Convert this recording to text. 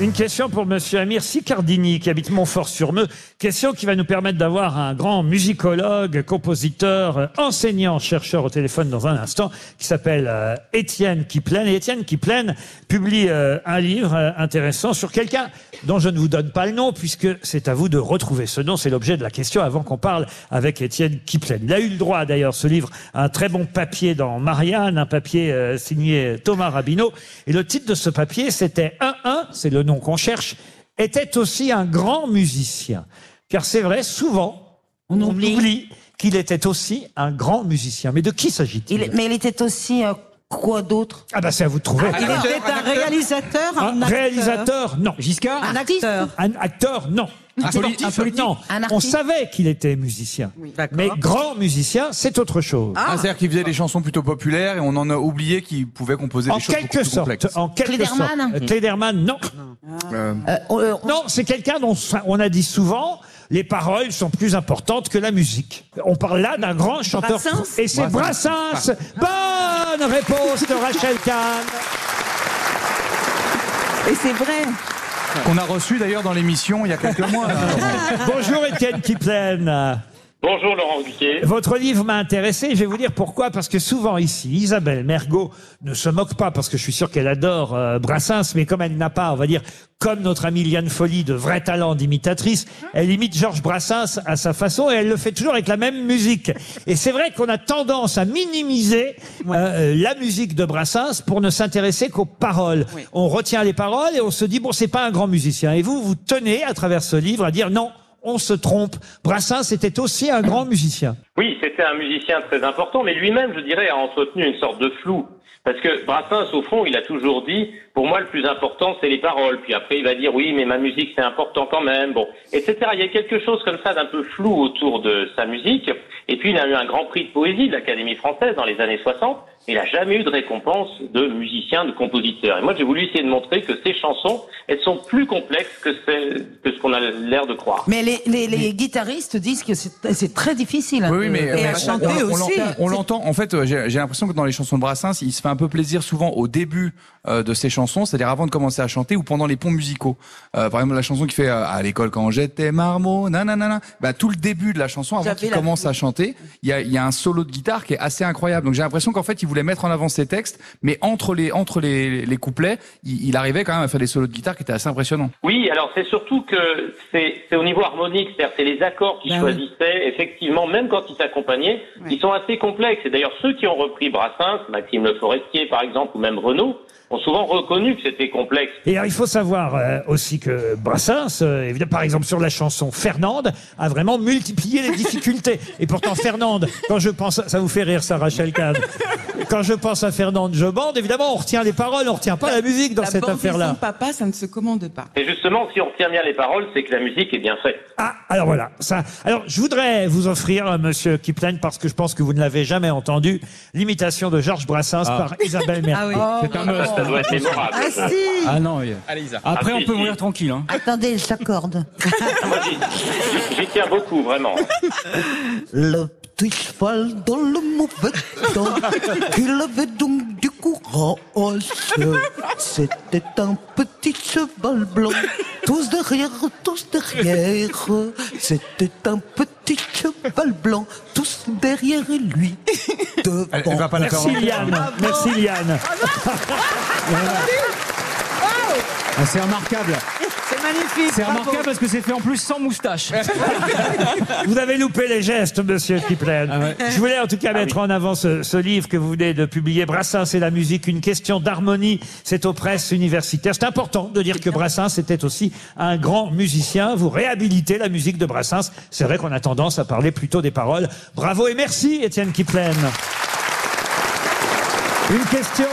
Une question pour Monsieur Amir Sicardini qui habite Montfort-sur-Meux. Question qui va nous permettre d'avoir un grand musicologue, compositeur, euh, enseignant, chercheur au téléphone dans un instant, qui s'appelle euh, Étienne Kiplen. Et Étienne Kiplen publie euh, un livre intéressant sur quelqu'un dont je ne vous donne pas le nom puisque c'est à vous de retrouver ce nom. C'est l'objet de la question avant qu'on parle avec Étienne Kiplen. Il a eu le droit d'ailleurs, ce livre, à un très bon papier dans Marianne, un papier signé Thomas Rabineau. Et le titre de ce papier, c'était 1-1, c'est le nom qu'on cherche, était aussi un grand musicien. Car c'est vrai, souvent, on, oublie, qu'il était aussi un grand musicien. Mais de qui s'agit-il Il- mais il était aussi euh, quoi d'autre? Ah bah c'est à vous de trouver. Il était un réalisateur, un Un acteur? réalisateur, non. Giscard Un acteur. Un acteur, non. Un poli- un politique Non, Un on savait qu'il était musicien. Mais grand musicien, c'est autre chose. Ah, C'est-à-dire qu'il faisait des chansons plutôt populaires et on en a oublié qu'il pouvait composer en des choses quelque plus sorte. complexes. En quelque Klederman sorte. Euh, Klederman, non. Euh, Euh, euh, on- Non, c'est quelqu'un dont on a dit souvent les paroles sont plus importantes que la musique. On parle là d'un grand chanteur. Brassens Et c'est Brassens. Bonne réponse de Rachel Kahn. Et c'est vrai. Qu'on a reçu d'ailleurs dans l'émission il y a quelques mois. Bonjour Étienne Kiplen. Bonjour Laurent Ruquier. Votre livre m'a intéressé, je vais vous dire pourquoi, parce que souvent ici, Isabelle Mergot ne se moque pas, parce que je suis sûr qu'elle adore euh, Brassens, mais comme elle n'a pas, on va dire, comme notre amie Liane Folly, de vrai talent d'imitatrice, elle imite Georges Brassens à sa façon, et elle le fait toujours avec la même musique. Et c'est vrai qu'on a tendance à minimiser euh, la musique de Brassens pour ne s'intéresser qu'aux paroles. On retient les paroles et on se dit, bon, c'est pas un grand musicien. Et vous, vous tenez, à travers ce livre, à dire, non, on se trompe. Brassens était aussi un grand musicien. Oui, c'était un musicien très important, mais lui-même, je dirais, a entretenu une sorte de flou. Parce que Brassens, au fond, il a toujours dit, pour moi, le plus important, c'est les paroles. Puis après, il va dire, oui, mais ma musique, c'est important quand même, bon, etc. Il y a quelque chose comme ça d'un peu flou autour de sa musique. Et puis, il a eu un grand prix de poésie de l'Académie française dans les années 60. Mais Il n'a jamais eu de récompense de musicien, de compositeur. Et moi, j'ai voulu essayer de montrer que ces chansons, elles sont plus complexes que, que ce qu'on a l'air de croire. Mais les, les, les guitaristes disent que c'est très difficile. Oui, oui, mais et mais à on- chanter on, aussi. l'entend- On l'entend. En fait, euh, j'ai l'impression que dans les chansons de Brassens, il se fait un peu plaisir souvent au début euh, de ses chansons, c'est-à-dire avant de commencer à chanter ou pendant les ponts musicaux. Euh, par exemple, la chanson qui fait euh, à l'école quand j'étais marmot, nanana, bah tout le début de la chanson avant qu'il la- commence à chanter, il y a, il y a un solo de guitare qui est assez incroyable. Donc j'ai l'impression qu'en fait, il voulait mettre en avant ses textes, mais entre les entre les, les couplets, il, il arrivait quand même à faire des solos de guitare qui étaient assez impressionnants. Oui, alors c'est surtout que c'est au niveau harmonique, c'est-à-dire c'est les accords qu'ils Ben oui. choisissaient, effectivement, même quand ils s'accompagnaient, ils sont assez complexes. Et d'ailleurs, ceux qui ont repris Brassens, Maxime Le Forestier par exemple, ou même Renaud, ont souvent reconnu que c'était complexe. Et alors, il faut savoir euh, aussi que Brassens, euh, évidemment, par exemple sur la chanson Fernande, a vraiment multiplié les difficultés. Et pourtant Fernande, quand je pense, ça vous fait rire ça, Rachel Kahn. Quand je pense à Fernande je bande, évidemment, on retient les paroles, on retient pas la musique dans La cette bande affaire-là. son papa, ça ne se commande pas. Et justement, si on retient bien les paroles, c'est que la musique est bien faite. Ah, alors voilà, ça. Alors, je voudrais vous offrir, euh, Monsieur Kiplen, parce que je pense que vous ne l'avez jamais entendu, l'imitation de Georges Brassens par Isabelle Mergo. Ah oui. C'est un must. Ça doit être mémorable. Ah ça. si Ah non, oui. Après, Ah, on si, peut si. mourir tranquille. Hein. Attendez, il s'accorde. Moi, j'y- j'y j'y tiens beaucoup, vraiment. Le cheval dans le mauvais temps, qu'il avait donc du courage. C'était un petit cheval blanc, tous derrière, tous derrière. C'était un petit cheval blanc, tous derrière lui. Devant. Elle, elle va pas la faire Merci Liane, merci Liane. Ah, c'est remarquable. C'est magnifique. C'est bravo. remarquable parce que c'est fait en plus sans moustache. Vous avez loupé les gestes, monsieur Kiplen. Ah ouais. Je voulais en tout cas mettre en avant ce, ce livre que vous venez de publier, Brassens et la musique, une question d'harmonie. C'est aux presses universitaires. C'est important de dire que Brassens était aussi un grand musicien. Vous réhabilitez la musique de Brassens. C'est vrai qu'on a tendance à parler plutôt des paroles. Bravo et merci, Étienne Kiplen. Une question